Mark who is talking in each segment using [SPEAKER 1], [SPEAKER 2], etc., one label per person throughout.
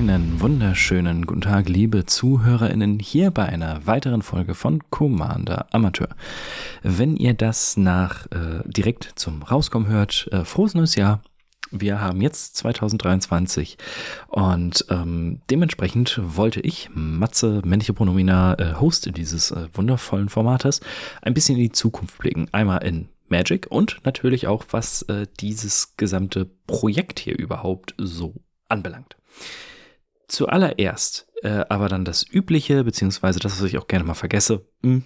[SPEAKER 1] Einen wunderschönen guten Tag, liebe ZuhörerInnen, hier bei einer weiteren Folge von Commander Amateur. Wenn ihr das nach äh, direkt zum Rauskommen hört, äh, frohes neues Jahr. Wir haben jetzt 2023 und ähm, dementsprechend wollte ich, Matze, männliche Pronomina, äh, Host dieses äh, wundervollen Formates, ein bisschen in die Zukunft blicken. Einmal in Magic und natürlich auch, was äh, dieses gesamte Projekt hier überhaupt so anbelangt. Zuallererst äh, aber dann das Übliche, beziehungsweise das, was ich auch gerne mal vergesse. Hm.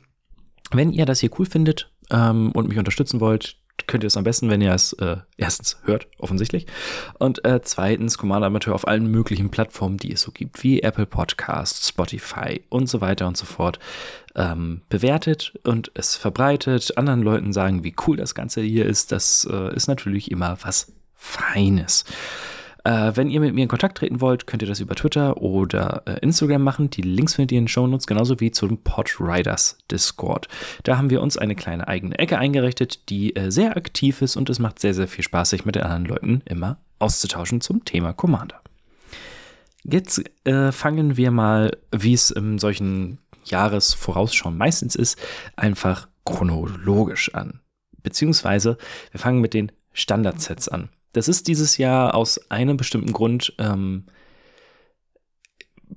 [SPEAKER 1] Wenn ihr das hier cool findet ähm, und mich unterstützen wollt, könnt ihr es am besten, wenn ihr es äh, erstens hört, offensichtlich, und äh, zweitens Commander Amateur auf allen möglichen Plattformen, die es so gibt, wie Apple Podcasts, Spotify und so weiter und so fort, ähm, bewertet und es verbreitet, anderen Leuten sagen, wie cool das Ganze hier ist. Das äh, ist natürlich immer was Feines. Äh, wenn ihr mit mir in Kontakt treten wollt, könnt ihr das über Twitter oder äh, Instagram machen. Die Links findet ihr in den Shownotes, genauso wie zum Podriders Discord. Da haben wir uns eine kleine eigene Ecke eingerichtet, die äh, sehr aktiv ist und es macht sehr, sehr viel Spaß, sich mit den anderen Leuten immer auszutauschen zum Thema Commander. Jetzt äh, fangen wir mal, wie es in solchen Jahresvorausschauen meistens ist, einfach chronologisch an. Beziehungsweise wir fangen mit den Standardsets an. Das ist dieses Jahr aus einem bestimmten Grund ähm,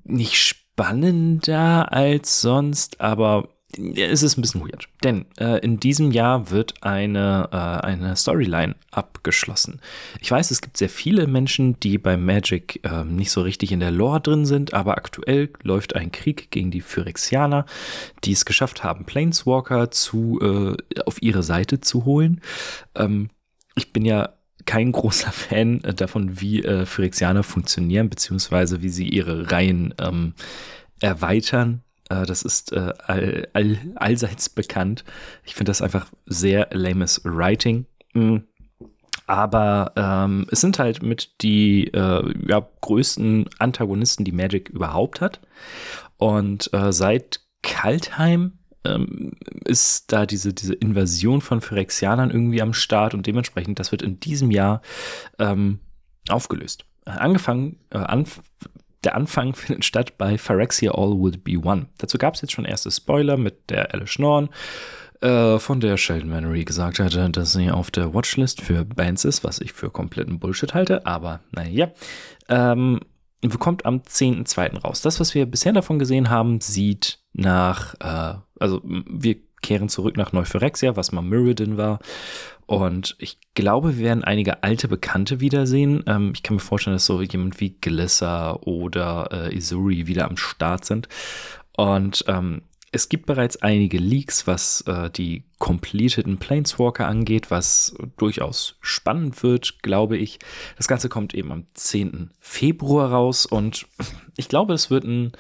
[SPEAKER 1] nicht spannender als sonst, aber es ist ein bisschen weird. Denn äh, in diesem Jahr wird eine, äh, eine Storyline abgeschlossen. Ich weiß, es gibt sehr viele Menschen, die bei Magic äh, nicht so richtig in der Lore drin sind, aber aktuell läuft ein Krieg gegen die Phyrexianer, die es geschafft haben, Planeswalker zu, äh, auf ihre Seite zu holen. Ähm, ich bin ja kein großer Fan äh, davon, wie äh, Phyrexianer funktionieren, beziehungsweise wie sie ihre Reihen ähm, erweitern. Äh, das ist äh, all, all, allseits bekannt. Ich finde das einfach sehr lames Writing. Mhm. Aber ähm, es sind halt mit die äh, ja, größten Antagonisten, die Magic überhaupt hat. Und äh, seit Kaltheim ähm, ist da diese, diese Invasion von Phyrexianern irgendwie am Start und dementsprechend, das wird in diesem Jahr ähm, aufgelöst. Angefangen, äh, anf der Anfang findet statt bei Phyrexia All Would Be One. Dazu gab es jetzt schon erste Spoiler mit der Alice Norn, äh, von der Sheldon Mannery gesagt hatte, dass sie auf der Watchlist für Bands ist, was ich für kompletten Bullshit halte, aber naja. Ähm, kommt am 10.2. raus. Das, was wir bisher davon gesehen haben, sieht nach, äh, also wir kehren zurück nach Neuphyrexia, was mal Mirrodin war. Und ich glaube, wir werden einige alte Bekannte wiedersehen. Ähm, ich kann mir vorstellen, dass so jemand wie Glissa oder äh, Isuri wieder am Start sind. Und ähm, es gibt bereits einige Leaks, was äh, die completeden Planeswalker angeht, was durchaus spannend wird, glaube ich. Das Ganze kommt eben am 10. Februar raus und ich glaube, es wird ein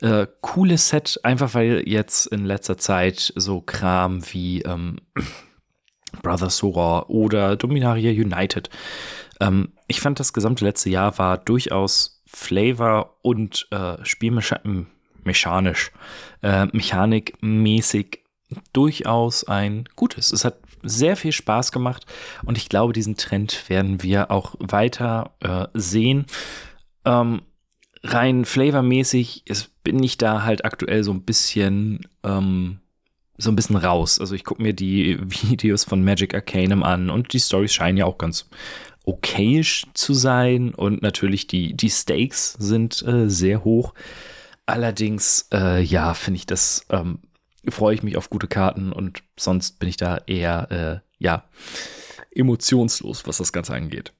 [SPEAKER 1] äh, cooles Set, einfach weil jetzt in letzter Zeit so Kram wie ähm, Brother Sora oder Dominaria United. Ähm, ich fand das gesamte letzte Jahr war durchaus Flavor und äh, spielmechanisch, äh, mechanikmäßig durchaus ein gutes. Es hat sehr viel Spaß gemacht und ich glaube, diesen Trend werden wir auch weiter äh, sehen. Ähm, rein flavormäßig bin ich da halt aktuell so ein bisschen ähm, so ein bisschen raus. Also ich gucke mir die Videos von Magic Arcanum an und die Stories scheinen ja auch ganz okayisch zu sein und natürlich die, die Stakes sind äh, sehr hoch. Allerdings, äh, ja, finde ich das, ähm, freue ich mich auf gute Karten und sonst bin ich da eher, äh, ja, emotionslos, was das Ganze angeht.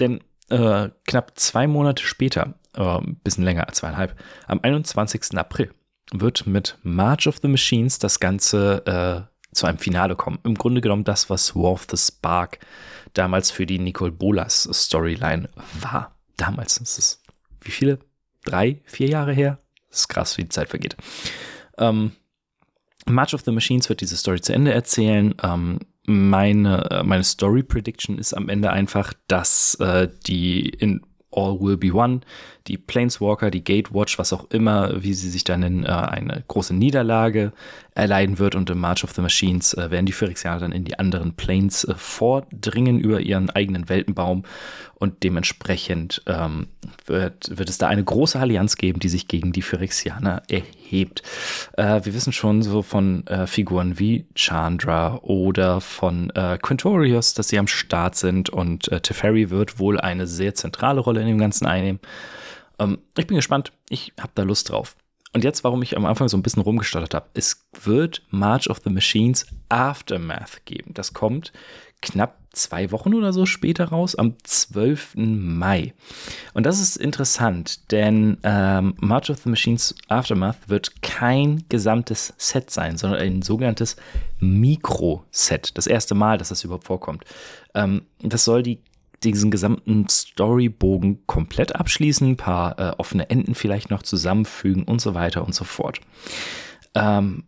[SPEAKER 1] Denn äh, knapp zwei Monate später äh, ein bisschen länger zweieinhalb, am 21. April wird mit March of the Machines das Ganze äh, zu einem Finale kommen. Im Grunde genommen das, was War of the Spark damals für die Nicole Bolas Storyline war. Damals ist es, wie viele? Drei, vier Jahre her? Das ist krass, wie die Zeit vergeht. Ähm, March of the Machines wird diese Story zu Ende erzählen. Ähm, meine, äh, meine Story Prediction ist am Ende einfach, dass äh, die in All Will Be One, die Planeswalker, die Gatewatch, was auch immer, wie sie sich dann in äh, eine große Niederlage erleiden wird und im March of the Machines äh, werden die Phyrexianer dann in die anderen Planes äh, vordringen über ihren eigenen Weltenbaum und dementsprechend ähm, wird, wird es da eine große Allianz geben, die sich gegen die Phyrexianer erhebt. Äh, wir wissen schon so von äh, Figuren wie Chandra oder von äh, Quintorius, dass sie am Start sind und äh, Teferi wird wohl eine sehr zentrale Rolle in dem Ganzen einnehmen. Ähm, ich bin gespannt, ich habe da Lust drauf. Und jetzt, warum ich am Anfang so ein bisschen rumgestottert habe. Es wird March of the Machines Aftermath geben. Das kommt knapp zwei Wochen oder so später raus, am 12. Mai. Und das ist interessant, denn ähm, March of the Machines Aftermath wird kein gesamtes Set sein, sondern ein sogenanntes Mikro-Set. Das erste Mal, dass das überhaupt vorkommt. Ähm, das soll die diesen gesamten Storybogen komplett abschließen, ein paar äh, offene Enden vielleicht noch zusammenfügen und so weiter und so fort. Ähm,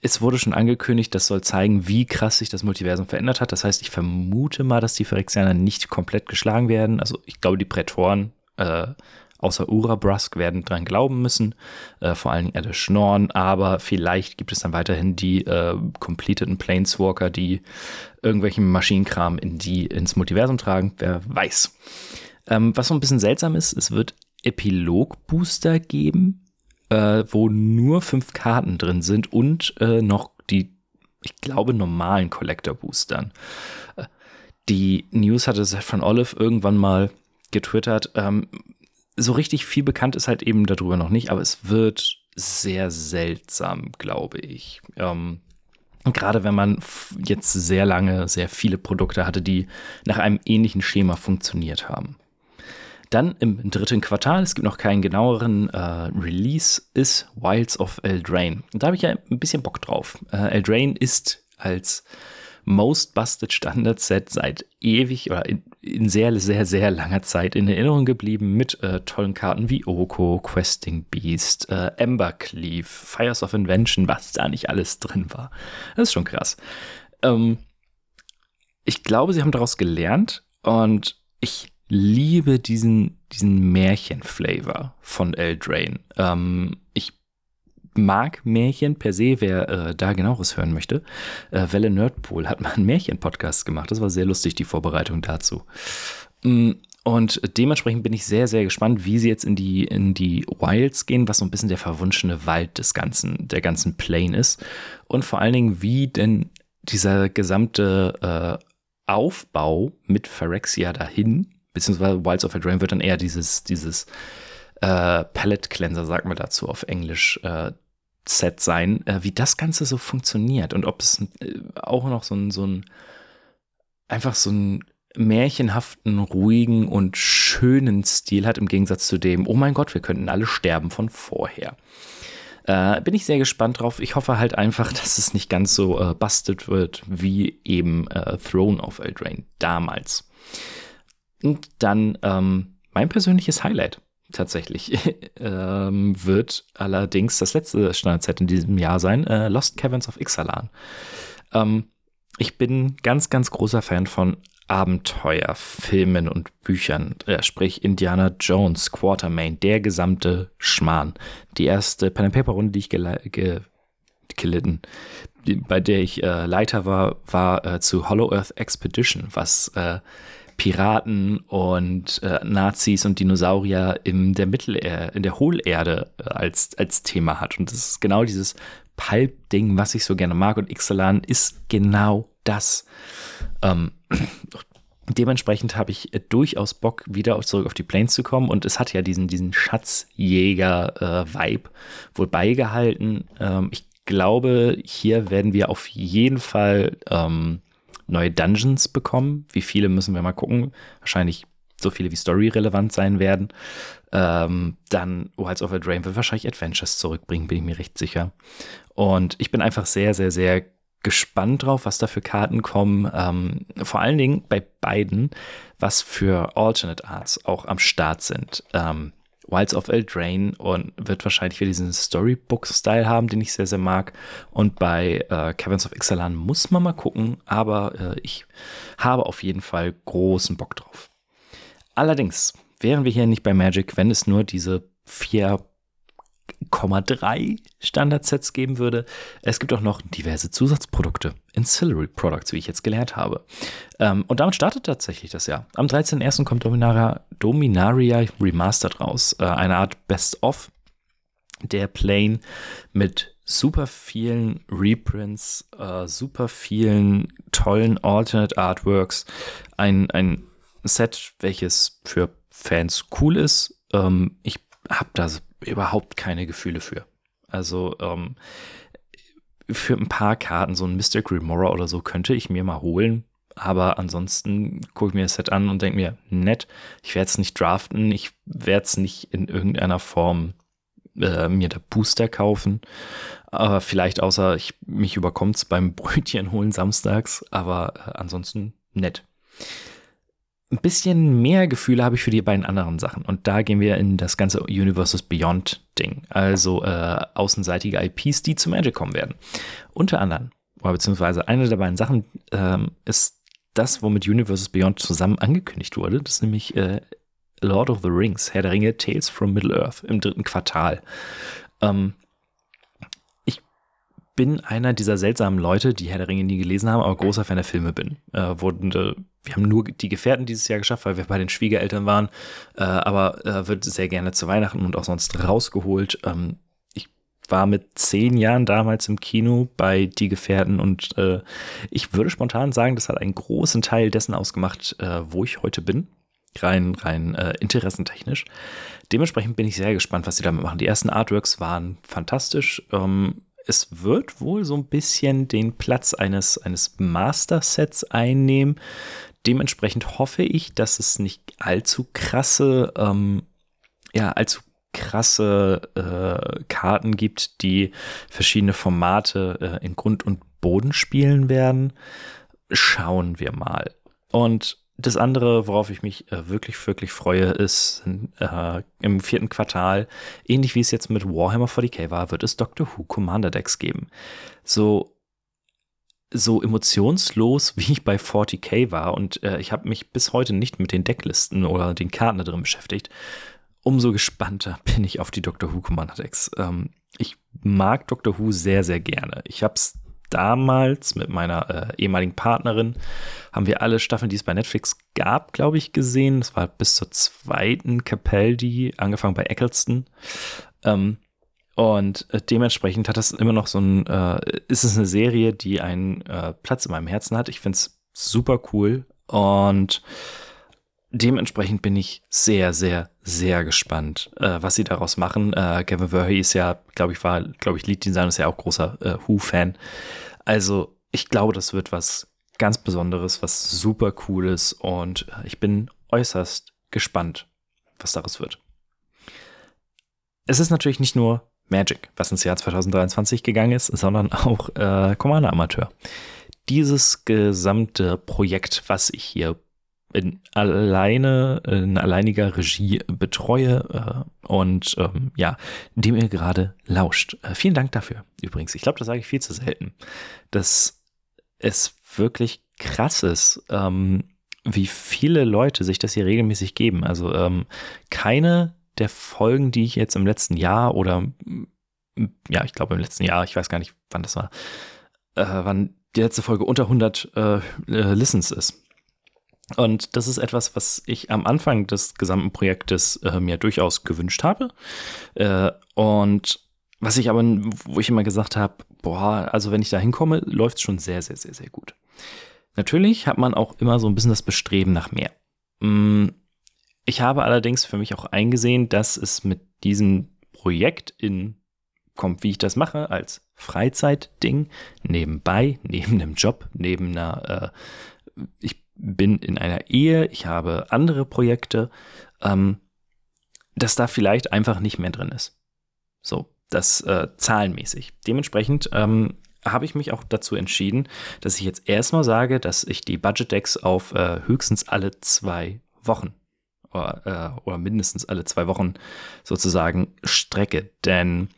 [SPEAKER 1] es wurde schon angekündigt, das soll zeigen, wie krass sich das Multiversum verändert hat. Das heißt, ich vermute mal, dass die Phyrexianer nicht komplett geschlagen werden. Also ich glaube, die Prätoren äh, außer Urabrask werden dran glauben müssen, äh, vor allen Dingen alle Schnorren, aber vielleicht gibt es dann weiterhin die äh, completeden Planeswalker, die irgendwelchen Maschinenkram in die, ins Multiversum tragen, wer weiß. Ähm, was so ein bisschen seltsam ist, es wird Epilog-Booster geben, äh, wo nur fünf Karten drin sind und äh, noch die, ich glaube, normalen Collector-Boostern. Äh, die News hatte Seth von Olive irgendwann mal getwittert. Ähm, so richtig viel bekannt ist halt eben darüber noch nicht, aber es wird sehr seltsam, glaube ich. Ähm, gerade wenn man jetzt sehr lange, sehr viele Produkte hatte, die nach einem ähnlichen Schema funktioniert haben. Dann im dritten Quartal, es gibt noch keinen genaueren äh, Release, ist Wilds of Eldraine. Und da habe ich ja ein bisschen Bock drauf. Äh, Eldraine ist als Most Busted Standard Set seit ewig oder in, in, sehr, sehr, sehr langer Zeit in Erinnerung geblieben mit äh, tollen Karten wie Oko, Questing Beast, äh, Embercleave, Fires of Invention, was da nicht alles drin war. Das ist schon krass. Ähm, ich glaube, sie haben daraus gelernt und ich liebe diesen, diesen Märchen-Flavor von Eldraine. Ähm, ich mag Märchen per se, wer äh, da genaueres hören möchte. Äh, Welle Nerdpool hat mal einen Märchen-Podcast gemacht. Das war sehr lustig, die Vorbereitung dazu. Mm, und dementsprechend bin ich sehr, sehr gespannt, wie sie jetzt in die, in die Wilds gehen, was so ein bisschen der verwunschene Wald des ganzen, der ganzen Plane ist. Und vor allen Dingen, wie denn dieser gesamte äh, Aufbau mit Phyrexia dahin, beziehungsweise Wilds of Eldraine wird dann eher dieses, dieses äh, Palette Cleanser, sagt man dazu auf Englisch, äh, Set sein, äh, wie das Ganze so funktioniert und ob es äh, auch noch so ein, so ein, einfach so ein märchenhaften, ruhigen und schönen Stil hat im Gegensatz zu dem, oh mein Gott, wir könnten alle sterben von vorher. Äh, bin ich sehr gespannt drauf. Ich hoffe halt einfach, dass es nicht ganz so äh, busted wird wie eben äh, Throne of Eldraine damals. Und dann ähm, mein persönliches Highlight tatsächlich ähm, wird allerdings das letzte Standardset in diesem Jahr sein, äh, Lost Caverns of Ixalan. Ähm, ich bin ganz, ganz großer Fan von Abenteuerfilmen und Büchern, äh, sprich Indiana Jones, Quartermain, der gesamte Schmarrn. Die erste Pen and Paper Runde, die ich ge gelitten, bei der ich äh, Leiter war, war äh, zu Hollow Earth Expedition, was äh, Piraten und äh, Nazis und Dinosaurier in der Mittel in der Hohlerde äh, als, als Thema hat. Und das ist genau dieses Pulp-Ding, was ich so gerne mag. Und Ixalan ist genau das. Ähm, dementsprechend habe ich äh, durchaus Bock, wieder zurück auf die Plains zu kommen. Und es hat ja diesen, diesen Schatzjäger-Vibe äh, wohl beigehalten. Ähm, ich glaube, hier werden wir auf jeden Fall ähm, neue Dungeons bekommen. Wie viele müssen wir mal gucken. Wahrscheinlich so viele wie Story relevant sein werden. Ähm, dann Wilds of a Drain wird wahrscheinlich Adventures zurückbringen, bin ich mir recht sicher. Und ich bin einfach sehr, sehr, sehr gespannt drauf, was da für Karten kommen. Ähm, vor allen Dingen bei beiden, was für Alternate Arts auch am Start sind. Ähm, Wilds of Eldraine und wird wahrscheinlich wieder diesen Storybook-Style haben, den ich sehr, sehr mag. Und bei äh, Caverns of Ixalan muss man mal gucken, aber äh, ich habe auf jeden Fall großen Bock drauf. Allerdings wären wir hier nicht bei Magic, wenn es nur diese vier 0,3 Standardsets geben würde. Es gibt auch noch diverse Zusatzprodukte, Ancillary Products, wie ich jetzt gelernt habe. Ähm, und damit startet tatsächlich das Jahr. Am 13.01. kommt Dominaria, Dominaria Remastered raus, äh, eine Art Best-of der Plane mit super vielen Reprints, äh, super vielen tollen Alternate Artworks, ein, ein Set, welches für Fans cool ist. Ähm, ich habe da überhaupt keine Gefühle für. Also ähm, für ein paar Karten, so ein Mystic Remora oder so, könnte ich mir mal holen. Aber ansonsten gucke ich mir das Set an und denke mir, nett, ich werde es nicht draften, ich werde es nicht in irgendeiner Form äh, mir der Booster kaufen. Aber vielleicht außer ich mich überkommt beim Brötchen holen samstags, aber äh, ansonsten nett ein bisschen mehr Gefühle habe ich für die beiden anderen Sachen. Und da gehen wir in das ganze Universes Beyond Ding. Also äh, außenseitige IPs, die zu Magic kommen werden. Unter anderem, oder beziehungsweise eine der beiden Sachen ähm, ist das, womit Universes Beyond zusammen angekündigt wurde. Das ist nämlich äh, Lord of the Rings, Herr der Ringe, Tales from Middle-earth im dritten Quartal. Ähm, bin einer dieser seltsamen Leute, die Herr der Ringe nie gelesen haben, aber großer Fan der Filme bin. Äh, wurden, äh, wir haben nur die Gefährten dieses Jahr geschafft, weil wir bei den Schwiegereltern waren, äh, aber äh, wird sehr gerne zu Weihnachten und auch sonst rausgeholt. Ähm, ich war mit zehn Jahren damals im Kino bei Die Gefährten und äh, ich würde spontan sagen, das hat einen großen Teil dessen ausgemacht, äh, wo ich heute bin. Rein, rein interessentechnisch. Dementsprechend bin ich sehr gespannt, was sie damit machen. Die ersten Artworks waren fantastisch. Ähm, es wird wohl so ein bisschen den Platz eines, eines Master-Sets einnehmen. Dementsprechend hoffe ich, dass es nicht allzu krasse, ähm, ja, allzu krasse äh, Karten gibt, die verschiedene Formate äh, in Grund und Boden spielen werden. Schauen wir mal. Und das andere, worauf ich mich äh, wirklich, wirklich freue, ist äh, im vierten Quartal, ähnlich wie es jetzt mit Warhammer 40k war, wird es Doctor Who Commander Decks geben. So, so emotionslos, wie ich bei 40k war und äh, ich habe mich bis heute nicht mit den Decklisten oder den Karten da drin beschäftigt, umso gespannter bin ich auf die Doctor Who Commander Decks. Ähm, ich mag Doctor Who sehr, sehr gerne. Ich habe es damals mit meiner äh, ehemaligen Partnerin haben wir alle Staffeln, die es bei Netflix gab, glaube ich, gesehen. Das war bis zur zweiten Capaldi, angefangen bei Eccleston. Ähm, und äh, dementsprechend hat das immer noch so ein, äh, ist es eine Serie, die einen äh, Platz in meinem Herzen hat. Ich finde es super cool und dementsprechend bin ich sehr, sehr, sehr gespannt, äh, was sie daraus machen. Äh, Kevin Verhey ist ja, glaube ich, war, glaube ich, Lead Designer, ist ja auch großer äh, Who-Fan. Also, ich glaube, das wird was ganz Besonderes, was super cooles und ich bin äußerst gespannt, was daraus wird. Es ist natürlich nicht nur Magic, was ins Jahr 2023 gegangen ist, sondern auch äh, Commander Amateur. Dieses gesamte Projekt, was ich hier in alleine, in alleiniger Regie betreue äh, und ähm, ja, dem ihr gerade lauscht. Äh, vielen Dank dafür übrigens. Ich glaube, das sage ich viel zu selten, dass es wirklich krass ist, ähm, wie viele Leute sich das hier regelmäßig geben. Also ähm, keine der Folgen, die ich jetzt im letzten Jahr oder ja, ich glaube im letzten Jahr, ich weiß gar nicht, wann das war, äh, wann die letzte Folge unter 100 äh, äh, Listens ist. Und das ist etwas, was ich am Anfang des gesamten Projektes äh, mir durchaus gewünscht habe. Äh, und was ich aber, wo ich immer gesagt habe, boah, also wenn ich da hinkomme, läuft es schon sehr, sehr, sehr, sehr gut. Natürlich hat man auch immer so ein bisschen das Bestreben nach mehr. Mm, ich habe allerdings für mich auch eingesehen, dass es mit diesem Projekt in kommt, wie ich das mache, als Freizeitding nebenbei, neben einem Job, neben einer, äh, ich bin in einer Ehe, ich habe andere Projekte, ähm, dass da vielleicht einfach nicht mehr drin ist. So, das äh, zahlenmäßig. Dementsprechend ähm, habe ich mich auch dazu entschieden, dass ich jetzt erstmal sage, dass ich die Budget Decks auf äh, höchstens alle zwei Wochen oder, äh, oder mindestens alle zwei Wochen sozusagen strecke. Denn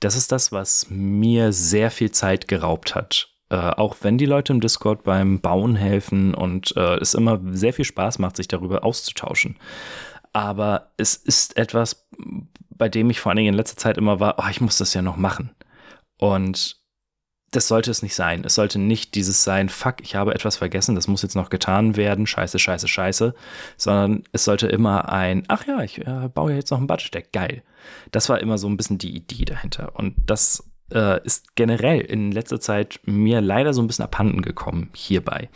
[SPEAKER 1] das ist das, was mir sehr viel Zeit geraubt hat. Äh, auch wenn die Leute im Discord beim Bauen helfen und äh, es immer sehr viel Spaß macht, sich darüber auszutauschen. Aber es ist etwas, bei dem ich vor allen Dingen in letzter Zeit immer war, oh, ich muss das ja noch machen. Und das sollte es nicht sein. Es sollte nicht dieses sein, fuck, ich habe etwas vergessen, das muss jetzt noch getan werden, scheiße, scheiße, scheiße, sondern es sollte immer ein, ach ja, ich äh, baue jetzt noch ein Budget-Deck, geil. Das war immer so ein bisschen die Idee dahinter. Und das äh, ist generell in letzter Zeit mir leider so ein bisschen abhanden gekommen hierbei.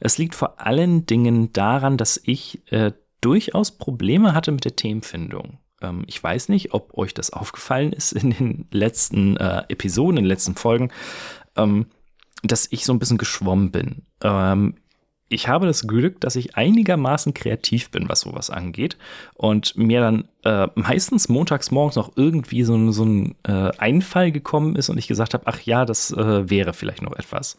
[SPEAKER 1] Es liegt vor allen Dingen daran, dass ich äh, durchaus Probleme hatte mit der Themenfindung. Ähm, ich weiß nicht, ob euch das aufgefallen ist in den letzten äh, Episoden, in den letzten Folgen, ähm, dass ich so ein bisschen geschwommen bin. Ähm, ich habe das Glück, dass ich einigermaßen kreativ bin, was sowas angeht. Und mir dann äh, meistens montags morgens noch irgendwie so, so ein äh, Einfall gekommen ist und ich gesagt habe, ach ja, das äh, wäre vielleicht noch etwas.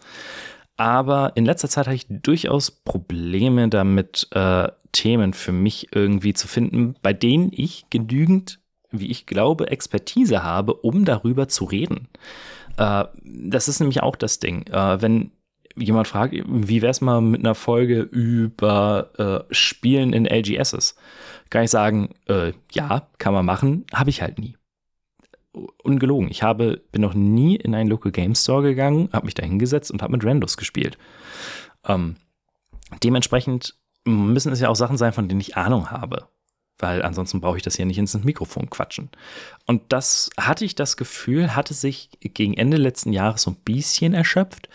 [SPEAKER 1] Aber in letzter Zeit hatte ich durchaus Probleme damit, äh, Themen für mich irgendwie zu finden, bei denen ich genügend, wie ich glaube, Expertise habe, um darüber zu reden. Äh, das ist nämlich auch das Ding. Äh, wenn jemand fragt, wie wäre es mal mit einer Folge über äh, Spielen in LGSs, kann ich sagen, äh, ja, kann man machen, habe ich halt nie. Ungelogen. Ich habe, bin noch nie in einen Local Game Store gegangen, habe mich da hingesetzt und habe mit Randos gespielt. Ähm, dementsprechend müssen es ja auch Sachen sein, von denen ich Ahnung habe. Weil ansonsten brauche ich das hier nicht ins Mikrofon quatschen. Und das hatte ich das Gefühl, hatte sich gegen Ende letzten Jahres so ein bisschen erschöpft.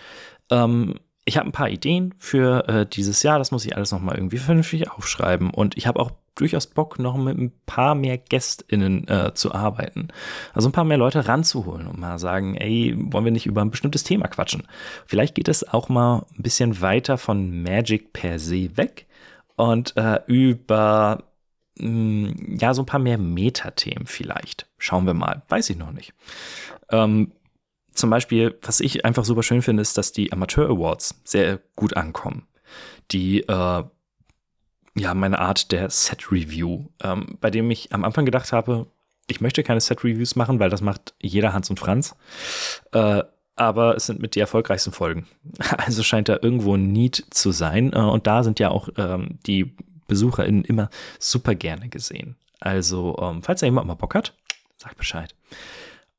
[SPEAKER 1] Ähm, ich habe ein paar Ideen für äh, dieses Jahr, das muss ich alles nochmal irgendwie vernünftig aufschreiben. Und ich habe auch durchaus Bock, noch mit ein paar mehr GästInnen äh, zu arbeiten. Also ein paar mehr Leute ranzuholen und mal sagen, ey, wollen wir nicht über ein bestimmtes Thema quatschen? Vielleicht geht es auch mal ein bisschen weiter von Magic per se weg und äh, über mh, mm, ja so ein paar mehr Metathemen vielleicht. Schauen wir mal. Weiß ich noch nicht. Ähm, zum Beispiel, was ich einfach super schön finde, ist, dass die Amateur Awards sehr gut ankommen. Die, äh, ja, meine Art der Set Review, ähm, bei dem ich am Anfang gedacht habe, ich möchte keine Set Reviews machen, weil das macht jeder Hans und Franz. Äh, aber es sind mit die erfolgreichsten Folgen. Also scheint da irgendwo ein Need zu sein. Äh, und da sind ja auch ähm, die BesucherInnen immer super gerne gesehen. Also, ähm, falls da jemand mal Bock hat, sagt Bescheid.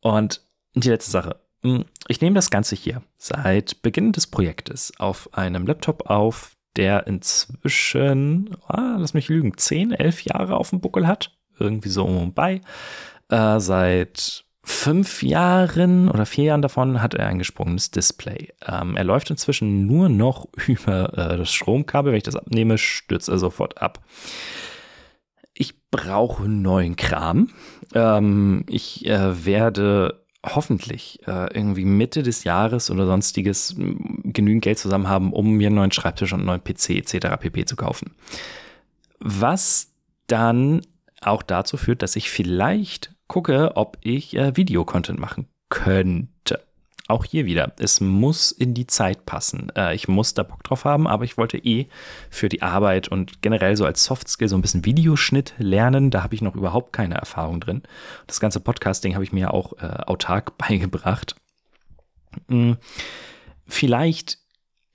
[SPEAKER 1] Und die letzte Sache. Hm, ich nehme das Ganze hier seit Beginn des Projektes auf einem Laptop auf, der inzwischen, ah, lass mich lügen, 10, 11 Jahre auf dem Buckel hat. Irgendwie so um und bei. Äh, seit fünf Jahren oder vier Jahren davon hat er ein gesprungenes Display. Ähm, er läuft inzwischen nur noch über äh, das Stromkabel. Wenn ich das abnehme, stürzt er sofort ab. Ich brauche neuen Kram. Ähm, ich äh, werde hoffentlich äh, irgendwie Mitte des Jahres oder sonstiges genügend Geld zusammen haben, um mir einen neuen Schreibtisch und einen neuen PC etc. pp zu kaufen. Was dann auch dazu führt, dass ich vielleicht gucke, ob ich äh, Videocontent machen könnte. Auch hier wieder, es muss in die Zeit passen. Äh, ich muss da Bock drauf haben, aber ich wollte eh für die Arbeit und generell so als Softskill so ein bisschen Videoschnitt lernen. Da habe ich noch überhaupt keine Erfahrung drin. Das ganze Podcasting habe ich mir auch äh, autark beigebracht. Hm, vielleicht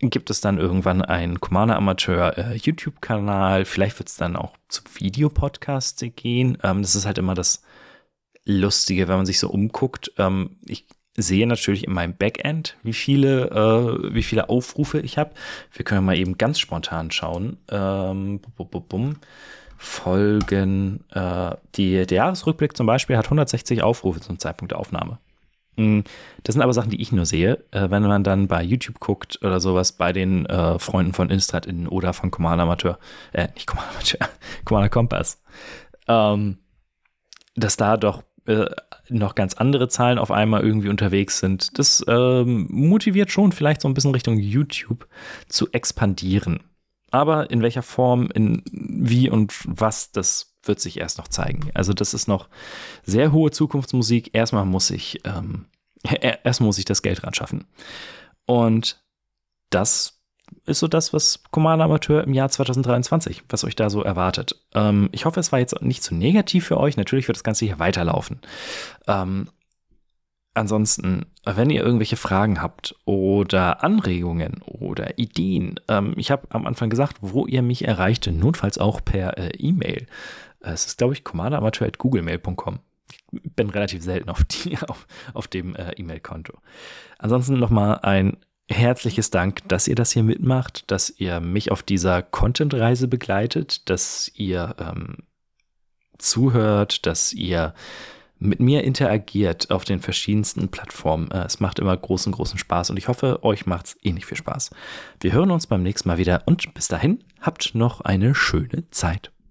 [SPEAKER 1] gibt es dann irgendwann einen Commander Amateur äh, YouTube-Kanal. Vielleicht wird es dann auch zu Videopodcasts gehen. Ähm, das ist halt immer das Lustige, wenn man sich so umguckt. Ähm, ich sehe natürlich in meinem Backend, wie viele, äh, wie viele Aufrufe ich habe. Wir können mal eben ganz spontan schauen. Ähm, bum, bum, bum. Folgen. Äh, die, der Jahresrückblick zum Beispiel hat 160 Aufrufe zum Zeitpunkt der Aufnahme. Mm, das sind aber Sachen, die ich nur sehe. Äh, wenn man dann bei YouTube guckt oder sowas bei den äh, Freunden von Instrat oder von Commander Amateur, äh, nicht Commander Amateur, Commander Kompass, ähm, dass da doch äh, noch ganz andere Zahlen auf einmal irgendwie unterwegs sind. Das ähm, motiviert schon vielleicht so ein bisschen Richtung YouTube zu expandieren. Aber in welcher Form, in wie und was, das wird sich erst noch zeigen. Also das ist noch sehr hohe Zukunftsmusik. Erstmal muss ich, ähm, erstmal muss ich das Geld ran schaffen. Und das ist so das, was Commander Amateur im Jahr 2023, was euch da so erwartet. Ähm, ich hoffe, es war jetzt nicht zu negativ für euch. Natürlich wird das Ganze hier weiterlaufen. Ähm, ansonsten, wenn ihr irgendwelche Fragen habt oder Anregungen oder Ideen, ähm, ich habe am Anfang gesagt, wo ihr mich erreichte, notfalls auch per äh, E-Mail. Es ist, glaube ich, commanderamateur.googlemail.com. Ich bin relativ selten auf, die, auf, auf dem äh, E-Mail-Konto. Ansonsten nochmal ein herzliches Dank, dass ihr das hier mitmacht, dass ihr mich auf dieser Content-Reise begleitet, dass ihr ähm, zuhört, dass ihr mit mir interagiert auf den verschiedensten Plattformen. Äh, es macht immer großen, großen Spaß und ich hoffe, euch macht es ähnlich viel Spaß. Wir hören uns beim nächsten Mal wieder und bis dahin habt noch eine schöne Zeit.